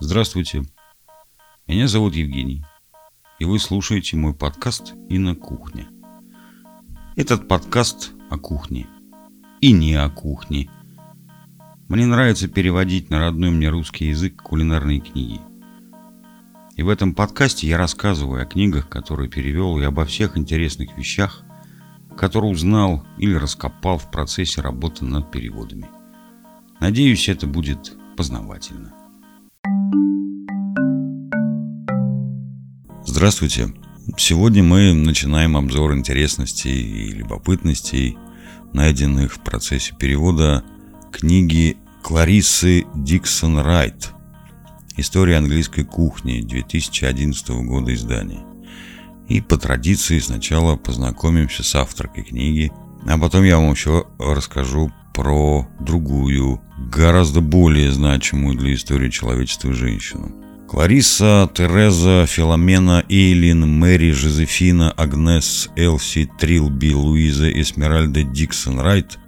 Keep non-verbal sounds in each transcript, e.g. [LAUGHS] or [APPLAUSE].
Здравствуйте, меня зовут Евгений, и вы слушаете мой подкаст «И на кухне». Этот подкаст о кухне и не о кухне. Мне нравится переводить на родной мне русский язык кулинарные книги. И в этом подкасте я рассказываю о книгах, которые перевел, и обо всех интересных вещах, которые узнал или раскопал в процессе работы над переводами. Надеюсь, это будет познавательно. Здравствуйте. Сегодня мы начинаем обзор интересностей и любопытностей, найденных в процессе перевода книги Клариссы Диксон Райт «История английской кухни» 2011 года издания. И по традиции сначала познакомимся с авторкой книги, а потом я вам еще расскажу про другую, гораздо более значимую для истории человечества женщину. Клариса, Тереза, Филомена, Эйлин, Мэри, Жозефина, Агнес, Элси, Трилби, Луиза, Эсмеральда Диксон Райт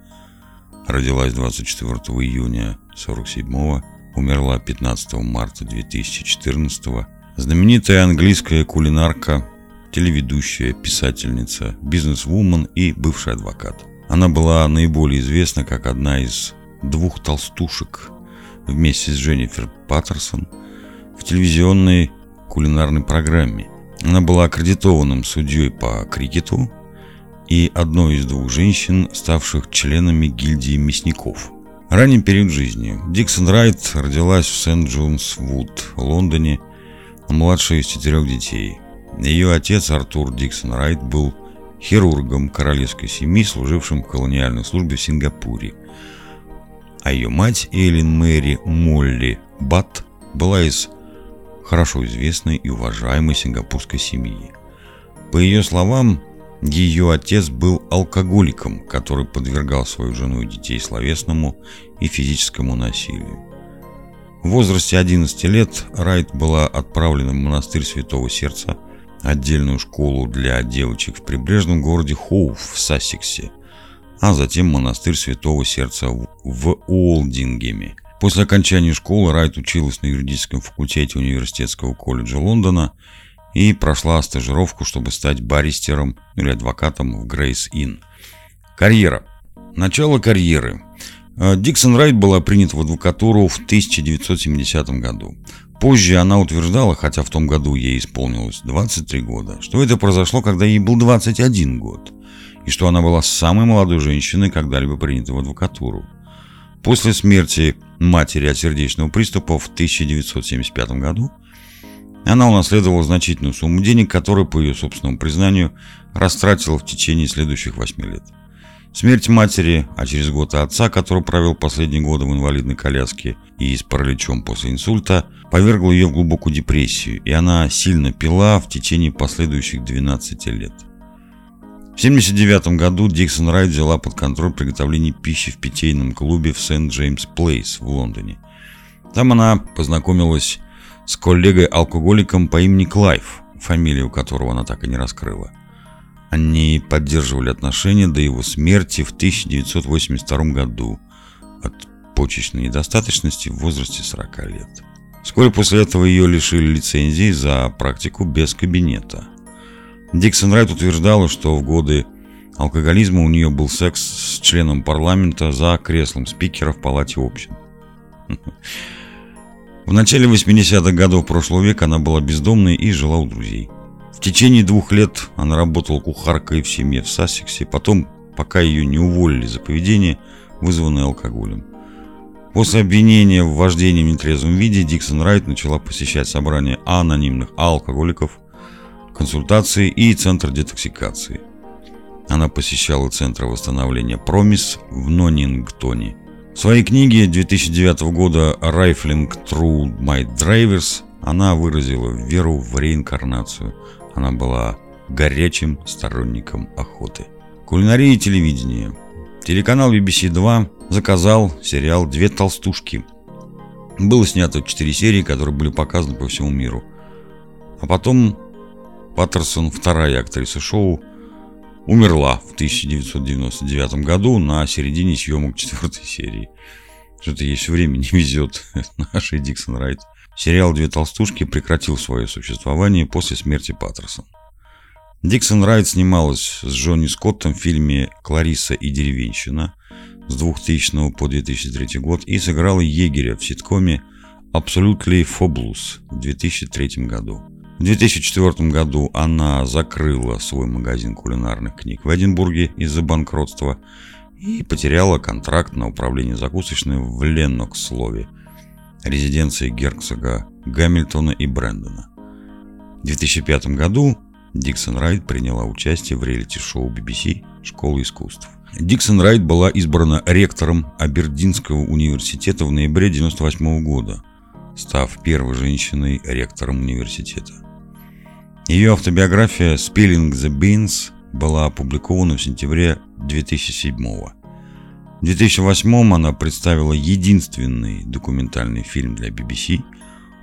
родилась 24 июня 47 умерла 15 марта 2014 знаменитая английская кулинарка, телеведущая, писательница, бизнес-вумен и бывший адвокат. Она была наиболее известна как одна из двух толстушек вместе с Дженнифер Паттерсон в телевизионной кулинарной программе. Она была аккредитованным судьей по крикету и одной из двух женщин, ставших членами гильдии мясников. Ранний период жизни. Диксон Райт родилась в Сент-Джонс-Вуд, Лондоне, младшая из четырех детей. Ее отец Артур Диксон Райт был хирургом королевской семьи, служившим в колониальной службе в Сингапуре. А ее мать Эллен Мэри Молли Бат была из хорошо известной и уважаемой сингапурской семьи. По ее словам, ее отец был алкоголиком, который подвергал свою жену и детей словесному и физическому насилию. В возрасте 11 лет Райт была отправлена в монастырь Святого Сердца, отдельную школу для девочек в прибрежном городе Хоуф в Сассексе, а затем монастырь Святого Сердца в Уолдингеме. После окончания школы Райт училась на юридическом факультете Университетского колледжа Лондона и прошла стажировку, чтобы стать баристером или адвокатом в Грейс Инн. Карьера. Начало карьеры. Э, Диксон Райт была принята в адвокатуру в 1970 году. Позже она утверждала, хотя в том году ей исполнилось 23 года, что это произошло, когда ей был 21 год, и что она была самой молодой женщиной, когда-либо принятой в адвокатуру. После смерти матери от сердечного приступа в 1975 году она унаследовала значительную сумму денег, которую, по ее собственному признанию, растратила в течение следующих 8 лет. Смерть матери, а через год и отца, который провел последние годы в инвалидной коляске и с параличом после инсульта, повергла ее в глубокую депрессию, и она сильно пила в течение последующих 12 лет. В 1979 году Диксон Райт взяла под контроль приготовление пищи в питейном клубе в Сент-Джеймс Плейс в Лондоне. Там она познакомилась с коллегой-алкоголиком по имени Клайв, фамилию которого она так и не раскрыла. Они поддерживали отношения до его смерти в 1982 году от почечной недостаточности в возрасте 40 лет. Вскоре после этого ее лишили лицензии за практику без кабинета. Диксон Райт утверждала, что в годы алкоголизма у нее был секс с членом парламента за креслом спикера в палате общин. [LAUGHS] В начале 80-х годов прошлого века она была бездомной и жила у друзей. В течение двух лет она работала кухаркой в семье в Сассексе, потом, пока ее не уволили за поведение, вызванное алкоголем. После обвинения в вождении в нетрезвом виде Диксон Райт начала посещать собрания анонимных алкоголиков, консультации и центр детоксикации. Она посещала центр восстановления Промис в Нонингтоне. В своей книге 2009 года «Rifling Through My Drivers» она выразила веру в реинкарнацию – она была горячим сторонником охоты. Кулинария и телевидение. Телеканал BBC 2 заказал сериал «Две толстушки». Было снято 4 серии, которые были показаны по всему миру. А потом Паттерсон, вторая актриса шоу, умерла в 1999 году на середине съемок четвертой серии. Что-то есть время не везет [LAUGHS] нашей Диксон Райт. Сериал «Две толстушки» прекратил свое существование после смерти Паттерсон. Диксон Райт снималась с Джонни Скоттом в фильме «Клариса и деревенщина» с 2000 по 2003 год и сыграла егеря в ситкоме Absolutely Fabulous в 2003 году. В 2004 году она закрыла свой магазин кулинарных книг в Эдинбурге из-за банкротства и потеряла контракт на управление закусочной в Леннокслове, резиденции герцога Гамильтона и Брэндона. В 2005 году Диксон Райт приняла участие в реалити-шоу BBC «Школа искусств». Диксон Райт была избрана ректором Абердинского университета в ноябре 1998 года, став первой женщиной ректором университета. Ее автобиография «Spilling the Beans» была опубликована в сентябре 2007 года. В 2008 она представила единственный документальный фильм для BBC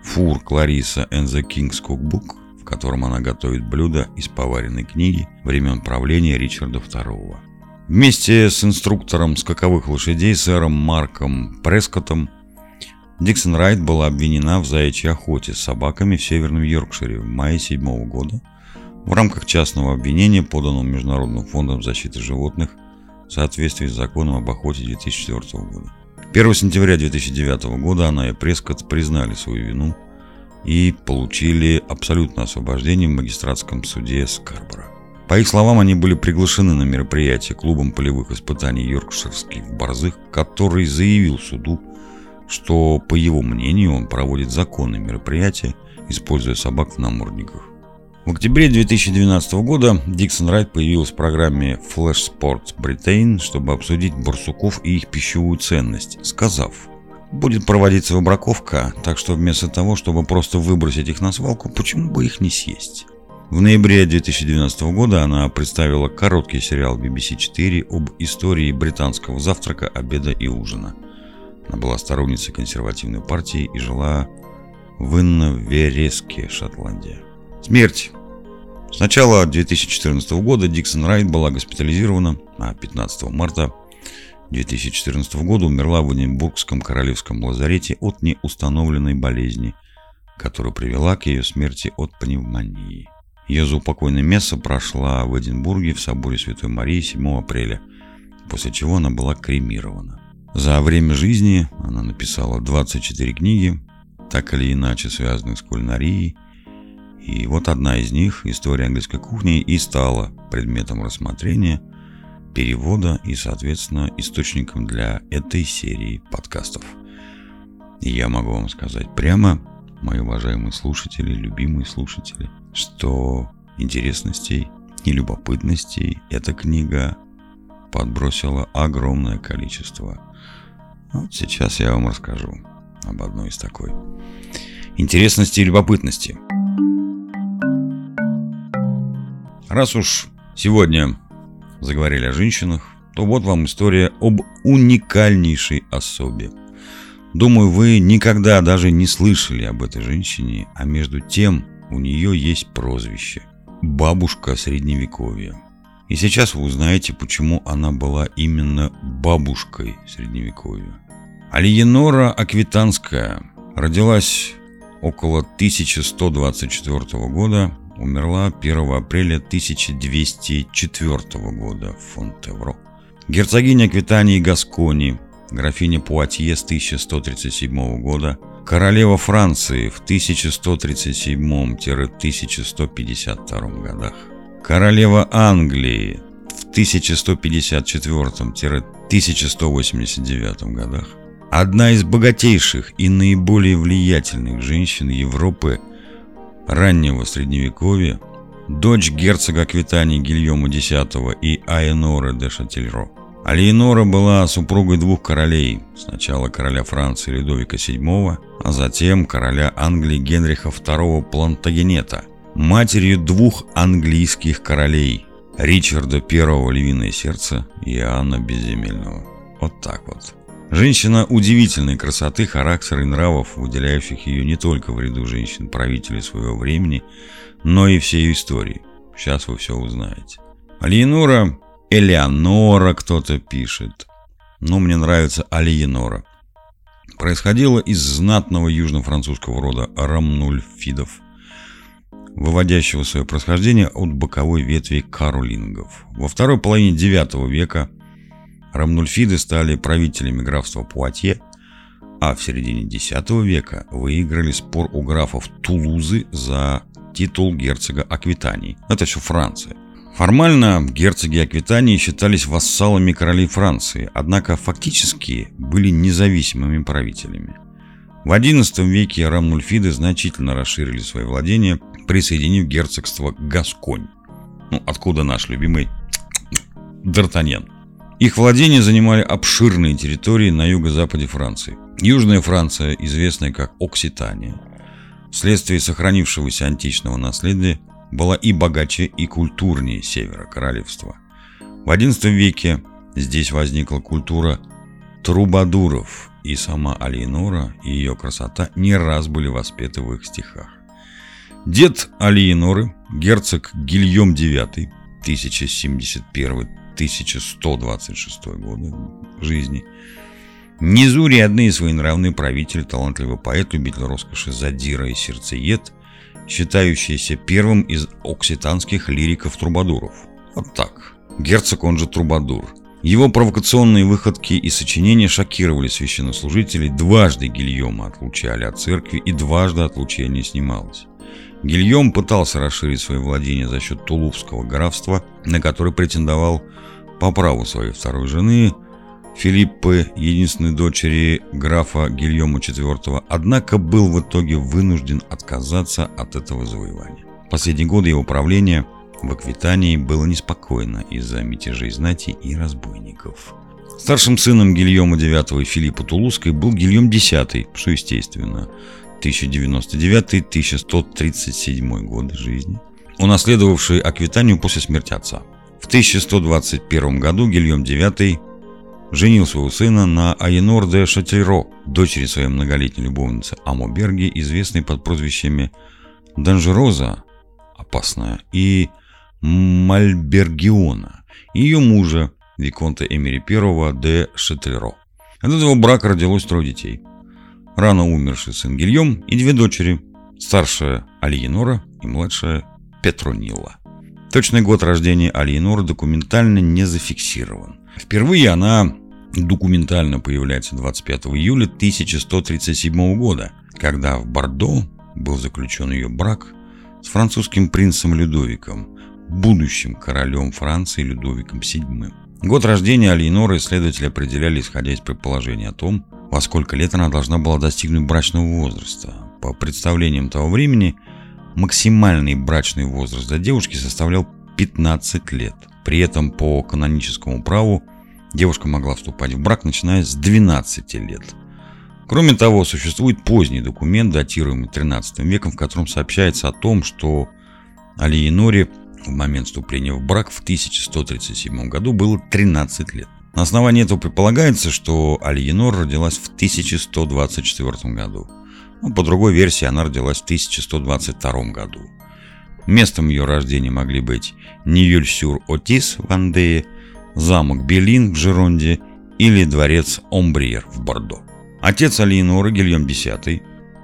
«Фур Клариса and the King's Cookbook», в котором она готовит блюда из поваренной книги времен правления Ричарда II. Вместе с инструктором скаковых лошадей сэром Марком Прескоттом Диксон Райт была обвинена в заячьей охоте с собаками в Северном Йоркшире в мае 2007 года в рамках частного обвинения, поданного Международным фондом защиты животных в соответствии с законом об охоте 2004 года. 1 сентября 2009 года она и Прескотт признали свою вину и получили абсолютное освобождение в магистратском суде Скарбора. По их словам, они были приглашены на мероприятие клубом полевых испытаний йоркширских борзых, который заявил суду, что, по его мнению, он проводит законные мероприятия, используя собак в намордниках. В октябре 2012 года Диксон Райт появилась в программе Flash Sports Britain, чтобы обсудить барсуков и их пищевую ценность, сказав, будет проводиться выбраковка, так что вместо того, чтобы просто выбросить их на свалку, почему бы их не съесть? В ноябре 2012 года она представила короткий сериал BBC 4 об истории британского завтрака, обеда и ужина. Она была сторонницей консервативной партии и жила в Инновереске, Шотландия. Смерть. С начала 2014 года Диксон Райт была госпитализирована, а 15 марта 2014 года умерла в Эдинбургском королевском лазарете от неустановленной болезни, которая привела к ее смерти от пневмонии. Ее заупокойное место прошла в Эдинбурге в соборе Святой Марии 7 апреля, после чего она была кремирована. За время жизни она написала 24 книги, так или иначе связанных с кулинарией, и вот одна из них, история английской кухни, и стала предметом рассмотрения, перевода и, соответственно, источником для этой серии подкастов. И я могу вам сказать прямо, мои уважаемые слушатели, любимые слушатели – что интересностей и любопытностей эта книга подбросила огромное количество. Вот сейчас я вам расскажу об одной из такой. Интересности и любопытности. Раз уж сегодня заговорили о женщинах, то вот вам история об уникальнейшей особе. Думаю, вы никогда даже не слышали об этой женщине, а между тем у нее есть прозвище – бабушка средневековья. И сейчас вы узнаете, почему она была именно бабушкой средневековья. Алиенора Аквитанская родилась около 1124 года, умерла 1 апреля 1204 года в Фонтевро. Герцогиня Аквитании и Гаскони, графиня Пуатье с 1137 года – Королева Франции в 1137-1152 годах. Королева Англии в 1154-1189 годах. Одна из богатейших и наиболее влиятельных женщин Европы раннего Средневековья, дочь герцога Аквитании Гильома X и Айноры де Шательро – Алиенора была супругой двух королей, сначала короля Франции Людовика VII, а затем короля Англии Генриха II Плантагенета, матерью двух английских королей Ричарда I Львиное Сердце и Иоанна Безземельного. Вот так вот. Женщина удивительной красоты, характера и нравов, выделяющих ее не только в ряду женщин-правителей своего времени, но и всей истории. Сейчас вы все узнаете. Алиенора, Элеонора кто-то пишет. Но мне нравится Алиенора. Происходила из знатного южно-французского рода рамнульфидов, выводящего свое происхождение от боковой ветви каролингов. Во второй половине IX века рамнульфиды стали правителями графства Пуатье, а в середине X века выиграли спор у графов Тулузы за титул герцога Аквитании. Это все Франция. Формально герцоги Аквитании считались вассалами королей Франции, однако фактически были независимыми правителями. В XI веке рамнульфиды значительно расширили свои владения, присоединив герцогство Гасконь. Ну, откуда наш любимый Д'Артаньян. Их владения занимали обширные территории на юго-западе Франции. Южная Франция, известная как Окситания, вследствие сохранившегося античного наследия, была и богаче, и культурнее севера королевства. В XI веке здесь возникла культура трубадуров, и сама Алиенора и ее красота не раз были воспеты в их стихах. Дед Алиеноры, герцог Гильем IX, 1071-1126 годы жизни, незурядный и своенравный правитель, талантливый поэт, любитель роскоши задира и сердцеед, считающийся первым из окситанских лириков-трубадуров. Вот так. Герцог, он же трубадур – его провокационные выходки и сочинения шокировали священнослужителей. Дважды Гильома отлучали от церкви и дважды отлучение снималось. Гильем пытался расширить свои владения за счет Тулупского графства, на которое претендовал по праву своей второй жены Филиппы, единственной дочери графа Гильома IV, однако был в итоге вынужден отказаться от этого завоевания. Последние годы его правления – в Аквитании было неспокойно из-за мятежей знати и разбойников. Старшим сыном Гильома IX и Филиппа Тулузской был Гильем X, что естественно, 1099-1137 годы жизни, унаследовавший Аквитанию после смерти отца. В 1121 году Гильем IX женил своего сына на Айенор де Шатильро, дочери своей многолетней любовницы Амоберги, известной под прозвищами Данжероза, опасная, и Мальбергиона ее мужа, Виконта Эмери I де Шетлеро. От этого брака родилось трое детей. Рано умерший сын Гильем и две дочери, старшая Алиенора и младшая Петронила. Точный год рождения Алиеноры документально не зафиксирован. Впервые она документально появляется 25 июля 1137 года, когда в Бордо был заключен ее брак с французским принцем Людовиком, будущим королем Франции Людовиком VII. Год рождения Алиеноры исследователи определяли, исходя из предположения о том, во сколько лет она должна была достигнуть брачного возраста. По представлениям того времени, максимальный брачный возраст для девушки составлял 15 лет. При этом по каноническому праву девушка могла вступать в брак, начиная с 12 лет. Кроме того, существует поздний документ, датируемый 13 веком, в котором сообщается о том, что Алиеноре в момент вступления в брак в 1137 году было 13 лет. На основании этого предполагается, что Алиенор родилась в 1124 году. Ну, по другой версии, она родилась в 1122 году. Местом ее рождения могли быть Ньюль-Сюр-Отис в Андее, замок Белин в Жеронде или дворец Омбриер в Бордо. Отец Алиеноры Гильем X,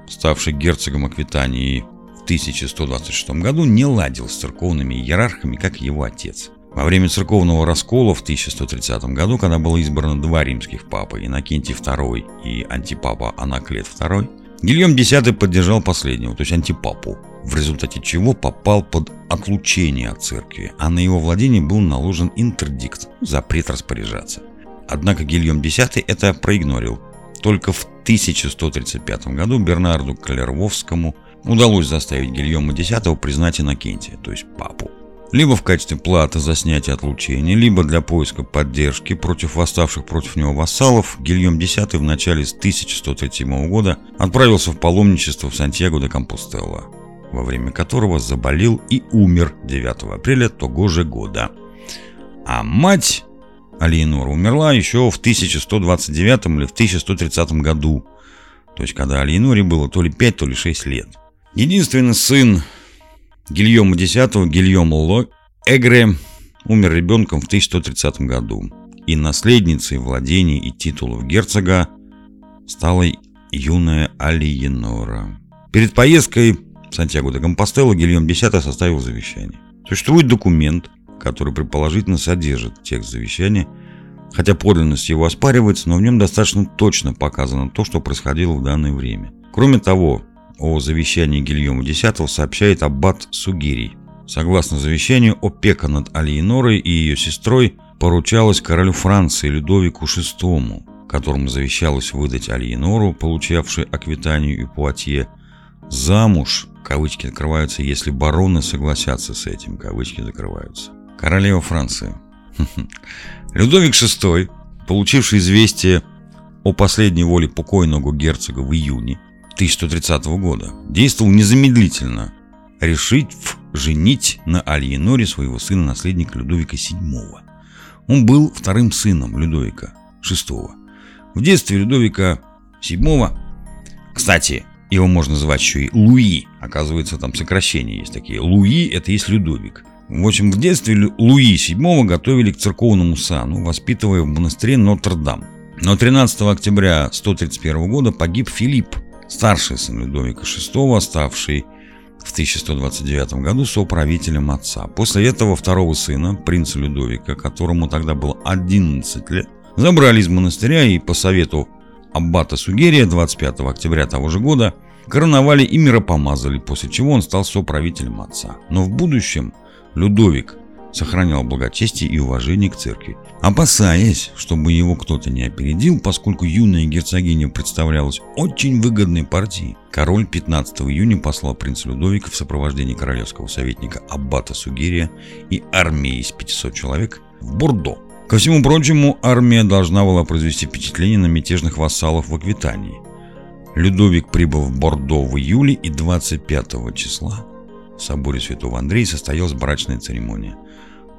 ставший герцогом Аквитании 1126 году не ладил с церковными иерархами, как его отец. Во время церковного раскола в 1130 году, когда было избрано два римских папы, Иннокентий II и антипапа Анаклет II, Гильем X поддержал последнего, то есть антипапу, в результате чего попал под отлучение от церкви, а на его владение был наложен интердикт, запрет распоряжаться. Однако Гильем X это проигнорил. Только в 1135 году Бернарду Калервовскому – удалось заставить Гильома X признать Иннокентия, то есть папу. Либо в качестве платы за снятие отлучения, либо для поиска поддержки против восставших против него вассалов, Гильем X в начале 1137 года отправился в паломничество в Сантьяго де Компостелло, во время которого заболел и умер 9 апреля того же года. А мать Алиенора умерла еще в 1129 или в 1130 году, то есть когда Алиеноре было то ли 5, то ли 6 лет. Единственный сын Гильома X, Гильома Ло Эгре, умер ребенком в 1130 году, и наследницей владений и титулов герцога стала юная Алиенора. Перед поездкой в Сантьяго де Компостелло Гильем X составил завещание. Существует документ, который предположительно содержит текст завещания, хотя подлинность его оспаривается, но в нем достаточно точно показано то, что происходило в данное время. Кроме того, о завещании Гильома X сообщает аббат Сугирий. Согласно завещанию, опека над Алиенорой и ее сестрой поручалась королю Франции Людовику VI, которому завещалось выдать Алиенору, получавшей Аквитанию и Пуатье, замуж, кавычки открываются, если бароны согласятся с этим, кавычки закрываются. Королева Франции. [LAUGHS] Людовик VI, получивший известие о последней воле покойного герцога в июне 1130 года, действовал незамедлительно, решить женить на Альеноре своего сына-наследника Людовика VII. Он был вторым сыном Людовика VI. В детстве Людовика VII, кстати, его можно называть еще и Луи, оказывается, там сокращения есть такие. Луи – это есть Людовик. В общем, в детстве Луи VII готовили к церковному сану, воспитывая в монастыре Нотр-Дам. Но 13 октября 131 года погиб Филипп, старший сын Людовика VI, оставший в 1129 году соправителем отца. После этого второго сына, принца Людовика, которому тогда было 11 лет, забрали из монастыря и по совету аббата Сугерия 25 октября того же года короновали и миропомазали, после чего он стал соправителем отца. Но в будущем Людовик сохранял благочестие и уважение к церкви, опасаясь, чтобы его кто-то не опередил, поскольку юная герцогиня представлялась очень выгодной партией. Король 15 июня послал принца Людовика в сопровождении королевского советника Аббата Сугерия и армии из 500 человек в Бордо. Ко всему прочему, армия должна была произвести впечатление на мятежных вассалов в Аквитании. Людовик прибыл в Бордо в июле и 25 числа соборе Святого Андрея состоялась брачная церемония.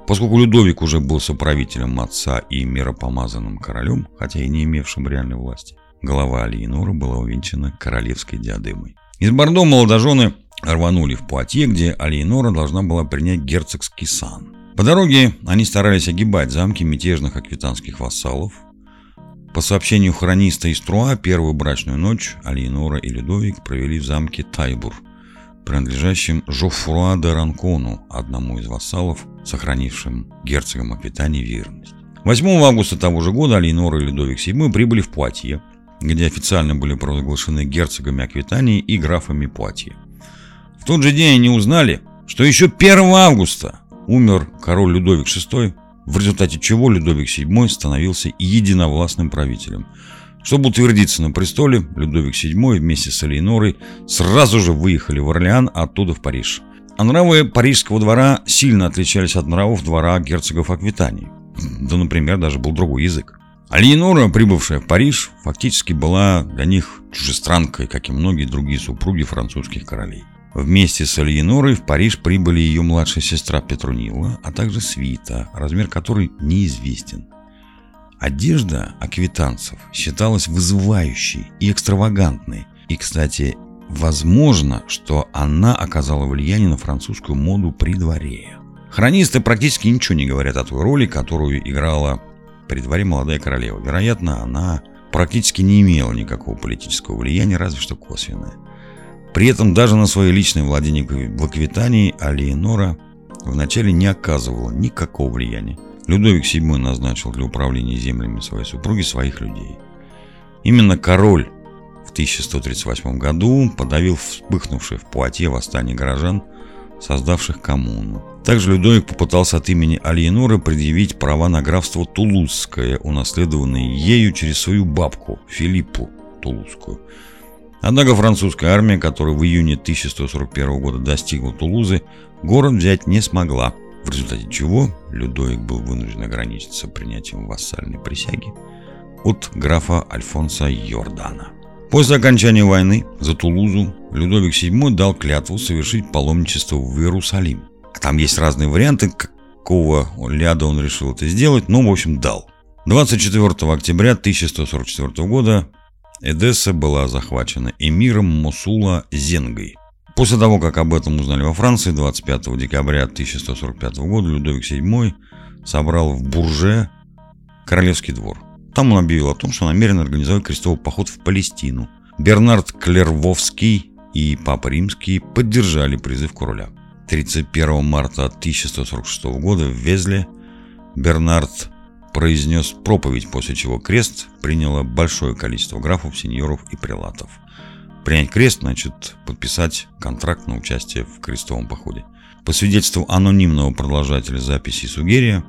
Поскольку Людовик уже был соправителем отца и миропомазанным королем, хотя и не имевшим реальной власти, голова Алиенора была увенчана королевской диадемой. Из Бордо молодожены рванули в Пуатье, где Алиенора должна была принять герцогский сан. По дороге они старались огибать замки мятежных аквитанских вассалов. По сообщению хрониста из Труа, первую брачную ночь Алиенора и Людовик провели в замке Тайбур – принадлежащим Жофруа де Ранкону, одному из вассалов, сохранившим герцогам Аквитании верность. 8 августа того же года Алейнор и Людовик VII прибыли в Пуатье, где официально были провозглашены герцогами Аквитании и графами Пуатье. В тот же день они узнали, что еще 1 августа умер король Людовик VI, в результате чего Людовик VII становился единовластным правителем – чтобы утвердиться на престоле, Людовик VII вместе с Алейнорой сразу же выехали в Орлеан, а оттуда в Париж. А нравы парижского двора сильно отличались от нравов двора герцогов Аквитании. Да, например, даже был другой язык. Алиенора, прибывшая в Париж, фактически была для них чужестранкой, как и многие другие супруги французских королей. Вместе с Алиенорой в Париж прибыли ее младшая сестра Петрунила, а также свита, размер которой неизвестен. Одежда аквитанцев считалась вызывающей и экстравагантной. И, кстати, возможно, что она оказала влияние на французскую моду при дворе. Хронисты практически ничего не говорят о той роли, которую играла при дворе молодая королева. Вероятно, она практически не имела никакого политического влияния, разве что косвенное. При этом даже на свои личные владения в Аквитании Алиенора вначале не оказывала никакого влияния. Людовик VII назначил для управления землями своей супруги своих людей. Именно король в 1138 году подавил вспыхнувшее в Пуатье восстание горожан, создавших коммуну. Также Людовик попытался от имени Альеноры предъявить права на графство Тулузское, унаследованные ею через свою бабку Филиппу Тулузскую. Однако французская армия, которая в июне 1141 года достигла Тулузы, город взять не смогла – в результате чего Людовик был вынужден ограничиться принятием вассальной присяги от графа Альфонса Йордана. После окончания войны за Тулузу Людовик VII дал клятву совершить паломничество в Иерусалим. Там есть разные варианты, какого ляда он решил это сделать, но, в общем, дал. 24 октября 1144 года Эдесса была захвачена эмиром Мосула Зенгой. После того, как об этом узнали во Франции, 25 декабря 1145 года Людовик VII собрал в Бурже королевский двор. Там он объявил о том, что намерен организовать крестовый поход в Палестину. Бернард Клервовский и Папа Римский поддержали призыв короля. 31 марта 1146 года в Везле Бернард произнес проповедь, после чего крест приняло большое количество графов, сеньоров и прилатов. Принять крест значит подписать контракт на участие в крестовом походе. По свидетельству анонимного продолжателя записи Сугерия,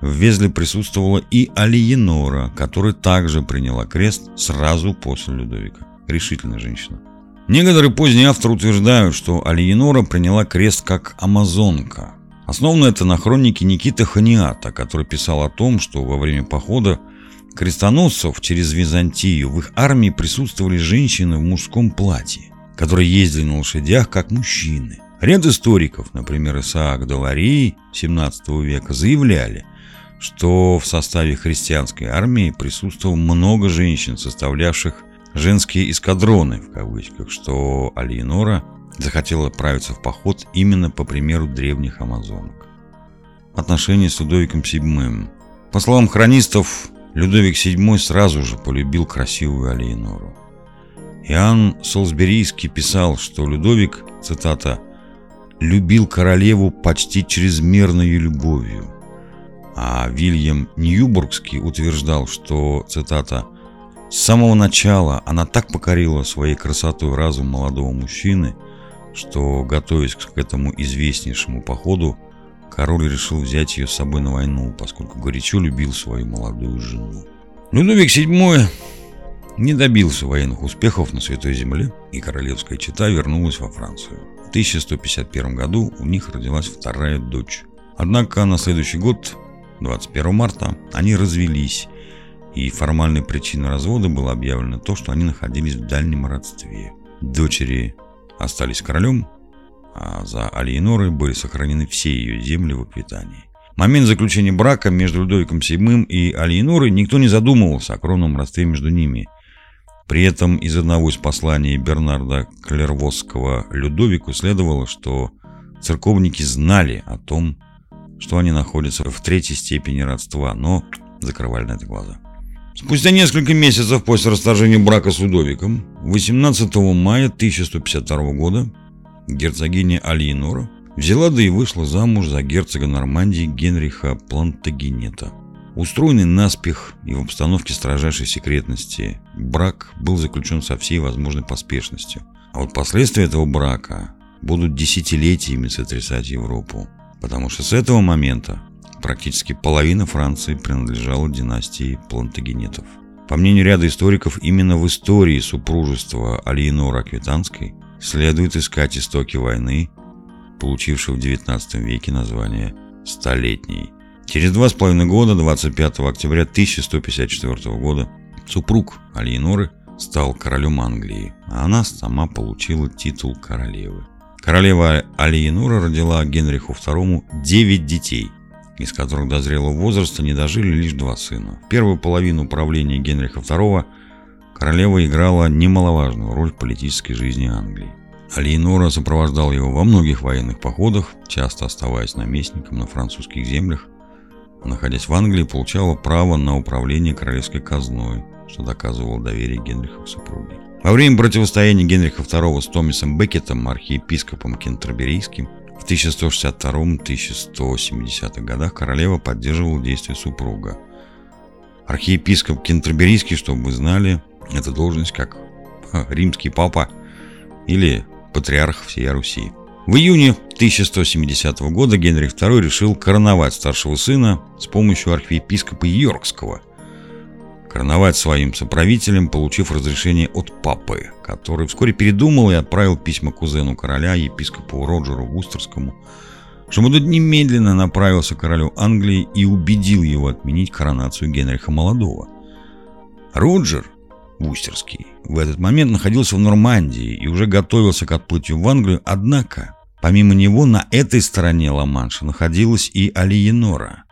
в Везле присутствовала и Алиенора, которая также приняла крест сразу после Людовика. Решительная женщина. Некоторые поздние авторы утверждают, что Алиенора приняла крест как амазонка. Основано это на хронике Никиты Ханиата, который писал о том, что во время похода крестоносцев через Византию в их армии присутствовали женщины в мужском платье, которые ездили на лошадях как мужчины. Ряд историков, например, Исаак Даларий 17 века, заявляли, что в составе христианской армии присутствовало много женщин, составлявших женские эскадроны, в кавычках, что Алиенора захотела отправиться в поход именно по примеру древних амазонок. Отношения с Людовиком VII. По словам хронистов, Людовик VII сразу же полюбил красивую Алиенору. Иоанн Солсберийский писал, что Людовик, цитата, «любил королеву почти чрезмерной любовью». А Вильям Ньюбургский утверждал, что, цитата, «с самого начала она так покорила своей красотой разум молодого мужчины, что, готовясь к этому известнейшему походу, король решил взять ее с собой на войну, поскольку горячо любил свою молодую жену. Людовик VII не добился военных успехов на Святой Земле, и королевская чета вернулась во Францию. В 1151 году у них родилась вторая дочь. Однако на следующий год, 21 марта, они развелись, и формальной причиной развода было объявлено то, что они находились в дальнем родстве. Дочери остались королем, а за Алиенорой были сохранены все ее земли в Аквитании. В момент заключения брака между Людовиком VII и Алиенорой никто не задумывался о кровном родстве между ними. При этом из одного из посланий Бернарда Клервосского Людовику следовало, что церковники знали о том, что они находятся в третьей степени родства, но закрывали на это глаза. Спустя несколько месяцев после расторжения брака с Людовиком, 18 мая 1152 года, герцогиня Алиенора взяла да и вышла замуж за герцога Нормандии Генриха Плантагенета. Устроенный наспех и в обстановке строжайшей секретности, брак был заключен со всей возможной поспешностью. А вот последствия этого брака будут десятилетиями сотрясать Европу. Потому что с этого момента практически половина Франции принадлежала династии Плантагенетов. По мнению ряда историков, именно в истории супружества Алиенора Аквитанской следует искать истоки войны, получившей в XIX веке название «Столетней». Через два с половиной года, 25 октября 1154 года, супруг Алиеноры стал королем Англии, а она сама получила титул королевы. Королева Алиенора родила Генриху II 9 детей, из которых до зрелого возраста не дожили лишь два сына. Первую половину правления Генриха II королева играла немаловажную роль в политической жизни Англии. Алиенора сопровождала его во многих военных походах, часто оставаясь наместником на французских землях. Находясь в Англии, получала право на управление королевской казной, что доказывало доверие Генриха к супруге. Во время противостояния Генриха II с Томисом Беккетом, архиепископом Кентерберийским, в 1162-1170 годах королева поддерживала действия супруга. Архиепископ Кентерберийский, чтобы вы знали, это должность как [LAUGHS] римский папа или патриарх всей Руси. В июне 1170 года Генрих II решил короновать старшего сына с помощью архиепископа Йоркского. Короновать своим соправителем, получив разрешение от папы, который вскоре передумал и отправил письма кузену короля, епископу Роджеру Вустерскому, чтобы тот немедленно направился к королю Англии и убедил его отменить коронацию Генриха Молодого. Роджер Вустерский в этот момент находился в Нормандии и уже готовился к отплытию в Англию, однако, помимо него, на этой стороне Ла-Манша находилась и Алиенора.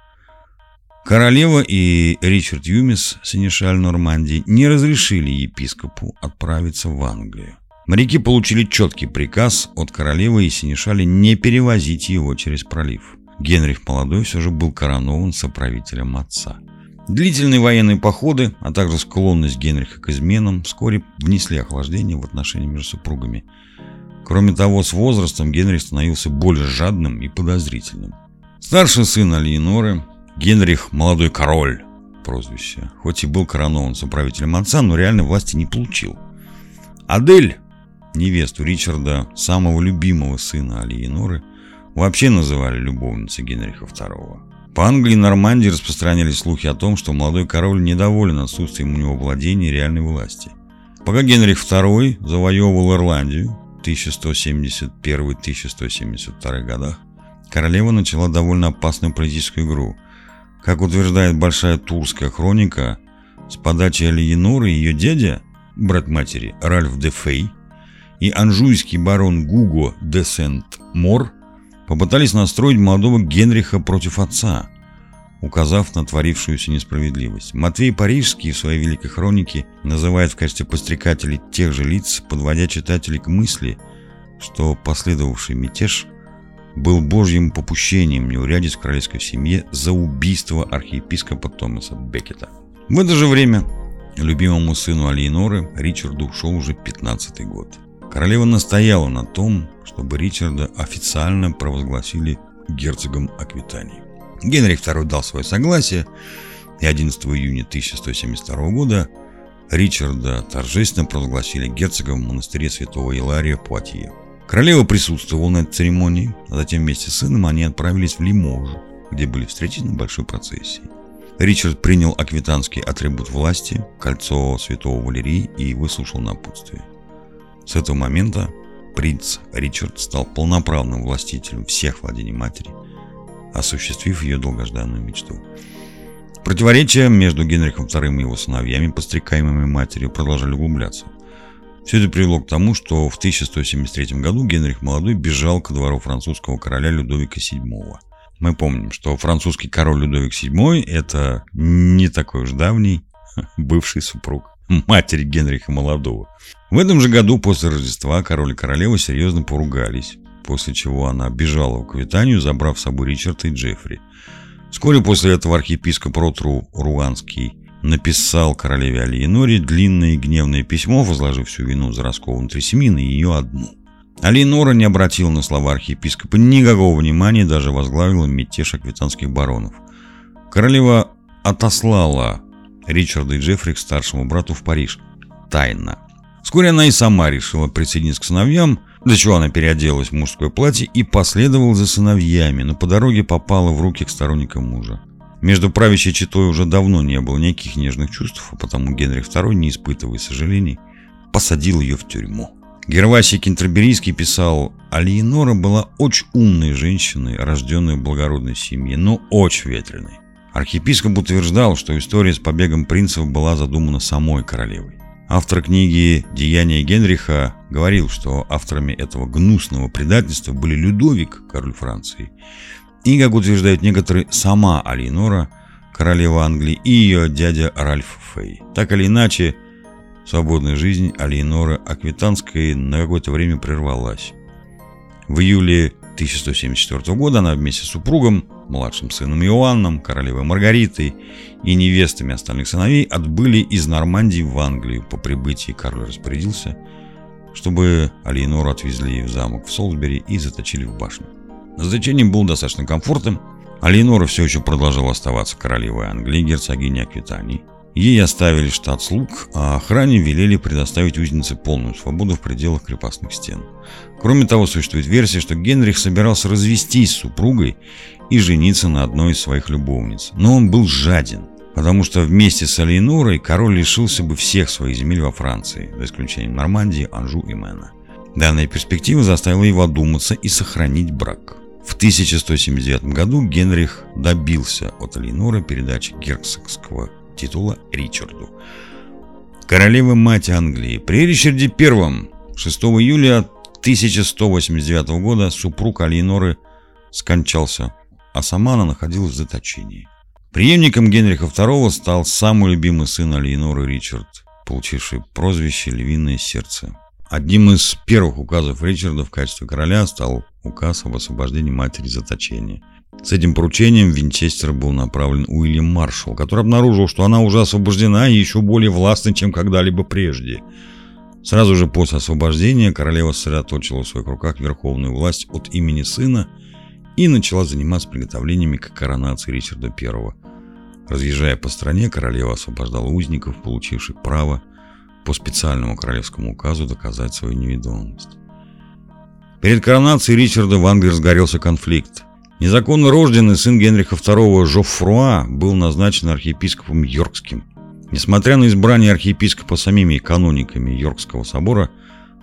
Королева и Ричард Юмис, синешаль Нормандии, не разрешили епископу отправиться в Англию. Моряки получили четкий приказ от королевы и синешали не перевозить его через пролив. Генрих Молодой все же был коронован соправителем отца. Длительные военные походы, а также склонность Генриха к изменам вскоре внесли охлаждение в отношения между супругами. Кроме того, с возрастом Генрих становился более жадным и подозрительным. Старший сын Алиеноры, Генрих Молодой Король, прозвище, хоть и был коронован соправителем отца, но реальной власти не получил. Адель, невесту Ричарда, самого любимого сына Алиеноры, вообще называли любовницей Генриха II. По Англии и Нормандии распространялись слухи о том, что молодой король недоволен отсутствием у него владения реальной власти. Пока Генрих II завоевывал Ирландию в 1171-1172 годах, королева начала довольно опасную политическую игру. Как утверждает большая турская хроника, с подачи Алиеноры ее дядя, брат матери Ральф де Фей, и анжуйский барон Гуго де Сент-Мор попытались настроить молодого Генриха против отца, указав на творившуюся несправедливость. Матвей Парижский в своей великой хронике называет в качестве подстрекателей тех же лиц, подводя читателей к мысли, что последовавший мятеж был божьим попущением неурядиц в королевской семье за убийство архиепископа Томаса Беккета. В это же время любимому сыну Алиеноры Ричарду ушел уже 15 год. Королева настояла на том, чтобы Ричарда официально провозгласили герцогом Аквитании. Генрих II дал свое согласие, и 11 июня 1172 года Ричарда торжественно провозгласили герцогом в монастыре святого Илария в Пуатье. Королева присутствовала на этой церемонии, а затем вместе с сыном они отправились в Лиможу, где были встречены большой процессией. Ричард принял аквитанский атрибут власти, кольцо святого Валерии и выслушал напутствие. С этого момента принц Ричард стал полноправным властителем всех владений матери, осуществив ее долгожданную мечту. Противоречия между Генрихом II и его сыновьями, подстрекаемыми матерью, продолжали углубляться. Все это привело к тому, что в 1173 году Генрих Молодой бежал ко двору французского короля Людовика VII. Мы помним, что французский король Людовик VII – это не такой уж давний [LAUGHS] бывший супруг матери Генриха Молодого. В этом же году после Рождества король и королева серьезно поругались, после чего она бежала в Квитанию, забрав с собой Ричарда и Джеффри. Вскоре после этого архиепископ Ротру Руанский написал королеве Алиеноре длинное и гневное письмо, возложив всю вину за раскол внутри семьи на ее одну. Алиенора не обратила на слова архиепископа никакого внимания даже возглавила мятеж аквитанских баронов. Королева отослала Ричарда и Джеффри к старшему брату в Париж. Тайно. Вскоре она и сама решила присоединиться к сыновьям, для чего она переоделась в мужское платье и последовала за сыновьями, но по дороге попала в руки к сторонникам мужа. Между правящей четой уже давно не было никаких нежных чувств, а потому Генрих II, не испытывая сожалений, посадил ее в тюрьму. Гервасий Кентерберийский писал, Алиенора была очень умной женщиной, рожденной в благородной семье, но очень ветреной. Архиепископ утверждал, что история с побегом принцев была задумана самой королевой. Автор книги «Деяния Генриха» говорил, что авторами этого гнусного предательства были Людовик, король Франции, и, как утверждают некоторые, сама Алинора, королева Англии, и ее дядя Ральф Фей. Так или иначе, свободная жизнь Алиеноры Аквитанской на какое-то время прервалась. В июле 1174 года она вместе с супругом, младшим сыном Иоанном, королевой Маргаритой и невестами остальных сыновей отбыли из Нормандии в Англию. По прибытии Карл распорядился, чтобы Алиенору отвезли в замок в Солсбери и заточили в башню. Назначение было достаточно комфортным. Алиенора все еще продолжала оставаться королевой Англии, герцогиней Аквитании – Ей оставили штат слуг, а охране велели предоставить узнице полную свободу в пределах крепостных стен. Кроме того, существует версия, что Генрих собирался развестись с супругой и жениться на одной из своих любовниц. Но он был жаден, потому что вместе с Алейнорой король лишился бы всех своих земель во Франции, за исключением Нормандии, Анжу и Мэна. Данная перспектива заставила его одуматься и сохранить брак. В 1179 году Генрих добился от Алейноры передачи герцогского титула Ричарду. Королева мать Англии. При Ричарде I 6 июля 1189 года супруг Алиеноры скончался, а сама она находилась в заточении. Преемником Генриха II стал самый любимый сын Алиеноры Ричард, получивший прозвище «Львиное сердце». Одним из первых указов Ричарда в качестве короля стал указ об освобождении матери заточения. С этим поручением в Винчестер был направлен Уильям Маршалл, который обнаружил, что она уже освобождена и еще более властна, чем когда-либо прежде. Сразу же после освобождения королева сосредоточила в своих руках верховную власть от имени сына и начала заниматься приготовлениями к коронации Ричарда I. Разъезжая по стране, королева освобождала узников, получивших право по специальному королевскому указу доказать свою невиновность. Перед коронацией Ричарда в Англии разгорелся конфликт. Незаконно рожденный сын Генриха II Жоффруа был назначен архиепископом Йоркским. Несмотря на избрание архиепископа самими канониками Йоркского собора,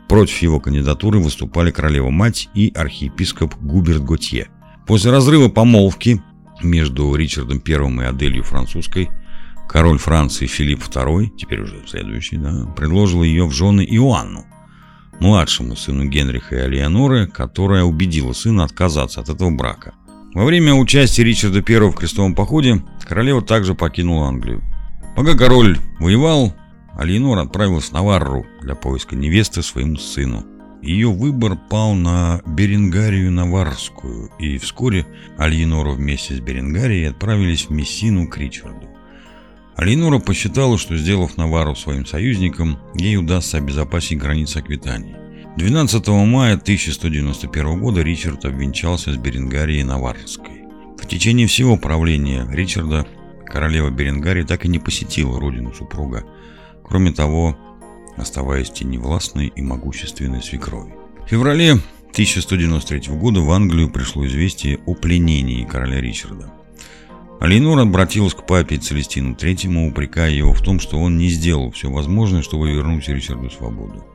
против его кандидатуры выступали королева-мать и архиепископ Губерт Готье. После разрыва помолвки между Ричардом I и Аделью Французской, король Франции Филипп II, теперь уже следующий, да, предложил ее в жены Иоанну, младшему сыну Генриха и Алианоры, которая убедила сына отказаться от этого брака. Во время участия Ричарда I в крестовом походе королева также покинула Англию. Пока король воевал, Алиенор отправилась в Наварру для поиска невесты своему сыну. Ее выбор пал на Беренгарию Наварскую, и вскоре Алиенора вместе с Беренгарией отправились в Мессину к Ричарду. Алинора посчитала, что сделав Навару своим союзником, ей удастся обезопасить границы Аквитании. 12 мая 1191 года Ричард обвенчался с Беренгарией Наварской. В течение всего правления Ричарда королева Беренгария так и не посетила родину супруга, кроме того, оставаясь теневластной и могущественной свекрови. В феврале 1193 года в Англию пришло известие о пленении короля Ричарда. Алинур обратилась к папе Целестину III, упрекая его в том, что он не сделал все возможное, чтобы вернуть Ричарду свободу.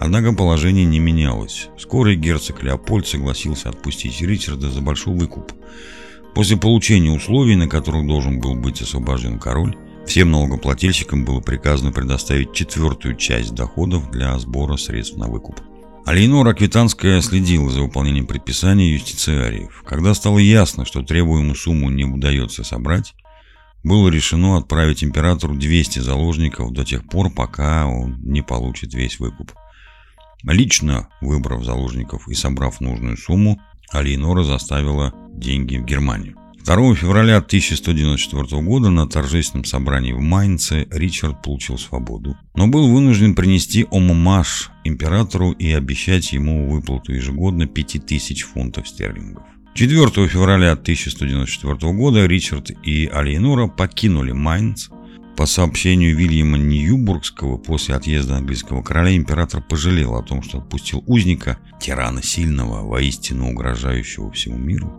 Однако положение не менялось. Вскоре герцог Леопольд согласился отпустить Ричарда за большой выкуп. После получения условий, на которых должен был быть освобожден король, всем налогоплательщикам было приказано предоставить четвертую часть доходов для сбора средств на выкуп. Алейнора Аквитанская следила за выполнением предписаний юстициариев. Когда стало ясно, что требуемую сумму не удается собрать, было решено отправить императору 200 заложников до тех пор, пока он не получит весь выкуп. Лично выбрав заложников и собрав нужную сумму, Алейнора заставила деньги в Германию. 2 февраля 1194 года на торжественном собрании в Майнце Ричард получил свободу, но был вынужден принести омамаш императору и обещать ему выплату ежегодно 5000 фунтов стерлингов. 4 февраля 1194 года Ричард и Алиенора покинули Майнц. По сообщению Вильяма Ньюбургского, после отъезда английского короля император пожалел о том, что отпустил узника, тирана сильного, воистину угрожающего всему миру,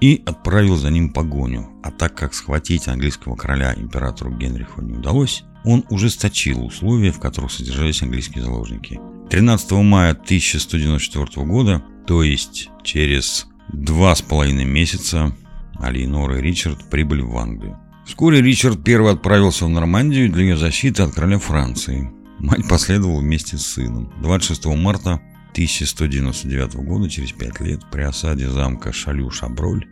и отправил за ним погоню. А так как схватить английского короля императору Генриху не удалось, он ужесточил условия, в которых содержались английские заложники. 13 мая 1194 года, то есть через два с половиной месяца, Алиенор и Ричард прибыли в Англию. Вскоре Ричард I отправился в Нормандию для ее защиты от короля Франции. Мать последовала вместе с сыном. 26 марта 1199 года, через пять лет, при осаде замка Шалю-Шаброль,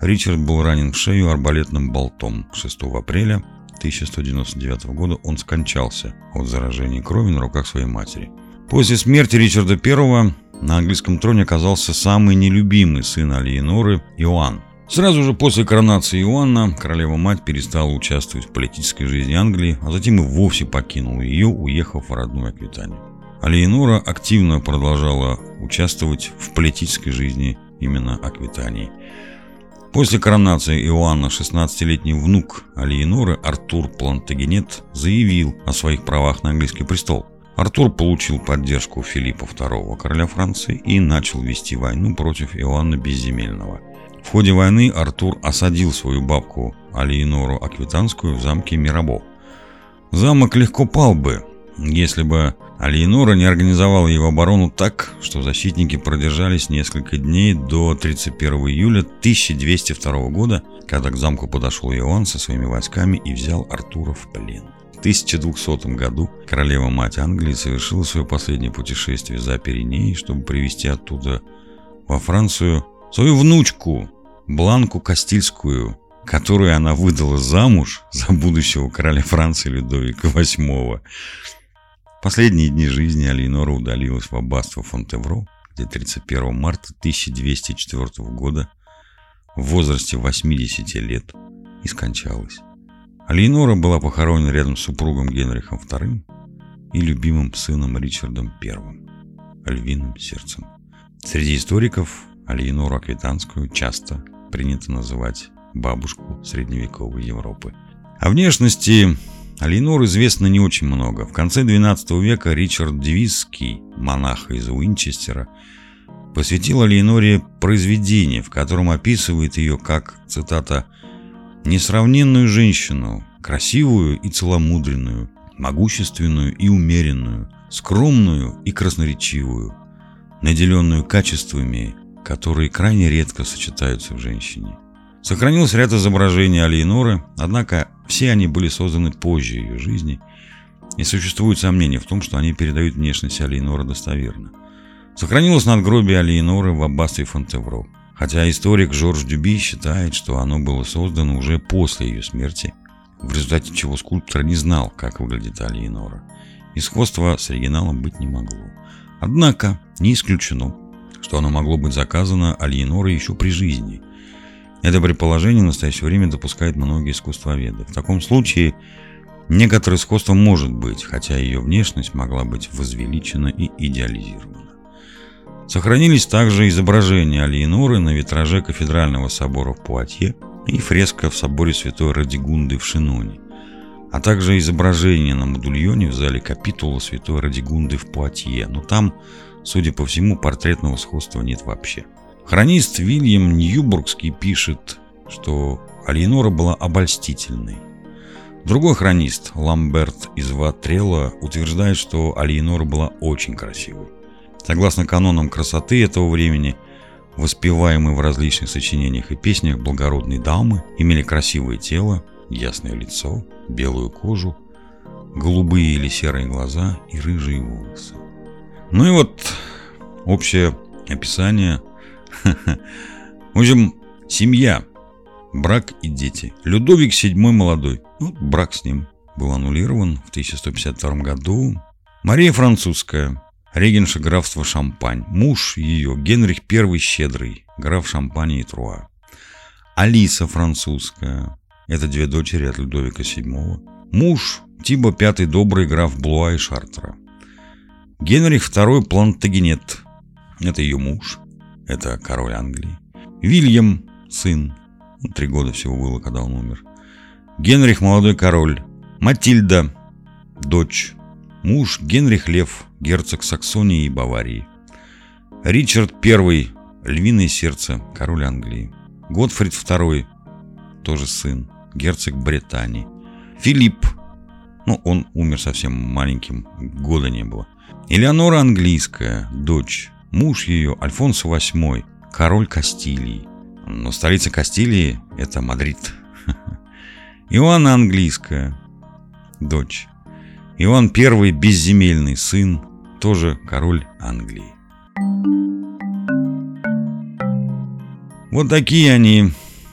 Ричард был ранен в шею арбалетным болтом. 6 апреля 1199 года он скончался от заражения крови на руках своей матери. После смерти Ричарда I на английском троне оказался самый нелюбимый сын Алиеноры Иоанн. Сразу же после коронации Иоанна королева-мать перестала участвовать в политической жизни Англии, а затем и вовсе покинула ее, уехав в родную Аквитанию. Алиенора активно продолжала участвовать в политической жизни именно Аквитании – После коронации Иоанна 16-летний внук Алиеноры Артур Плантагенет заявил о своих правах на английский престол. Артур получил поддержку Филиппа II, короля Франции, и начал вести войну против Иоанна Безземельного. В ходе войны Артур осадил свою бабку Алиенору Аквитанскую в замке Мирабо. Замок легко пал бы, если бы Алиенора не организовала его оборону так, что защитники продержались несколько дней до 31 июля 1202 года, когда к замку подошел Иоанн со своими войсками и взял Артура в плен. В 1200 году королева-мать Англии совершила свое последнее путешествие за Пиренеи, чтобы привезти оттуда во Францию свою внучку Бланку Кастильскую, которую она выдала замуж за будущего короля Франции Людовика VIII. Последние дни жизни Алинора удалилась в аббатство Фонтевро, где 31 марта 1204 года в возрасте 80 лет и скончалась. Алиенора была похоронена рядом с супругом Генрихом II и любимым сыном Ричардом I, львиным сердцем. Среди историков Алиенору Аквитанскую часто принято называть бабушку средневековой Европы. О внешности Алиенор известно не очень много. В конце XII века Ричард Девисский, монах из Уинчестера, посвятил Алиеноре произведение, в котором описывает ее как, цитата, «несравненную женщину, красивую и целомудренную, могущественную и умеренную, скромную и красноречивую, наделенную качествами, которые крайне редко сочетаются в женщине. Сохранился ряд изображений Алиеноры, однако все они были созданы позже ее жизни, и существует сомнение в том, что они передают внешность Алиеноры достоверно. Сохранилось надгробие Алиеноры в аббатстве Фонтевро, хотя историк Жорж Дюби считает, что оно было создано уже после ее смерти, в результате чего скульптор не знал, как выглядит Алиенора, и сходства с оригиналом быть не могло. Однако не исключено, что оно могло быть заказано Алиенорой еще при жизни. Это предположение в настоящее время допускает многие искусствоведы. В таком случае некоторое сходство может быть, хотя ее внешность могла быть возвеличена и идеализирована. Сохранились также изображения Алиеноры на витраже кафедрального собора в Пуатье и фреска в соборе Святой Радигунды в Шиноне, а также изображение на модульоне в зале капитула Святой Радигунды в Пуатье, но там Судя по всему, портретного сходства нет вообще. Хронист Вильям Ньюбургский пишет, что Алиенора была обольстительной. Другой хронист, Ламберт из Ватрела, утверждает, что Алиенора была очень красивой. Согласно канонам красоты этого времени, воспеваемые в различных сочинениях и песнях благородные дамы имели красивое тело, ясное лицо, белую кожу, голубые или серые глаза и рыжие волосы. Ну и вот общее описание. В общем, семья, брак и дети. Людовик VII молодой. Вот брак с ним был аннулирован в 1152 году. Мария Французская, регенша графства Шампань. Муж ее, Генрих I Щедрый, граф Шампани и Труа. Алиса Французская. Это две дочери от Людовика VII. Муж Тибо V Добрый, граф Блуа и Шартра. Генрих II Плантагенет. Это ее муж. Это король Англии. Вильям, сын. Ну, три года всего было, когда он умер. Генрих, молодой король. Матильда, дочь. Муж Генрих Лев, герцог Саксонии и Баварии. Ричард I, львиное сердце, король Англии. Готфрид II, тоже сын, герцог Британии. Филипп, ну, он умер совсем маленьким, года не было. Элеонора Английская, дочь. Муж ее Альфонсо VIII, король Кастилии. Но столица Кастилии – это Мадрид. [LAUGHS] Иоанна Английская, дочь. Иоанн I безземельный сын, тоже король Англии. Вот такие они,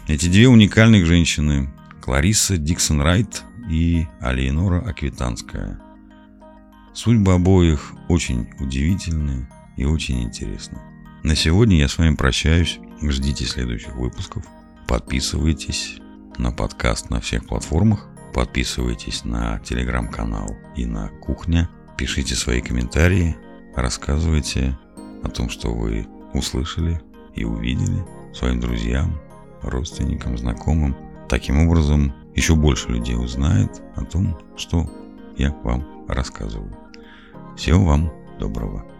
эти две уникальных женщины. Клариса Диксон Райт и Алиенора Аквитанская – Судьбы обоих очень удивительные и очень интересны. На сегодня я с вами прощаюсь. Ждите следующих выпусков. Подписывайтесь на подкаст на всех платформах. Подписывайтесь на телеграм-канал и на кухня. Пишите свои комментарии. Рассказывайте о том, что вы услышали и увидели своим друзьям, родственникам, знакомым. Таким образом, еще больше людей узнает о том, что я вам рассказываю. Всего вам доброго.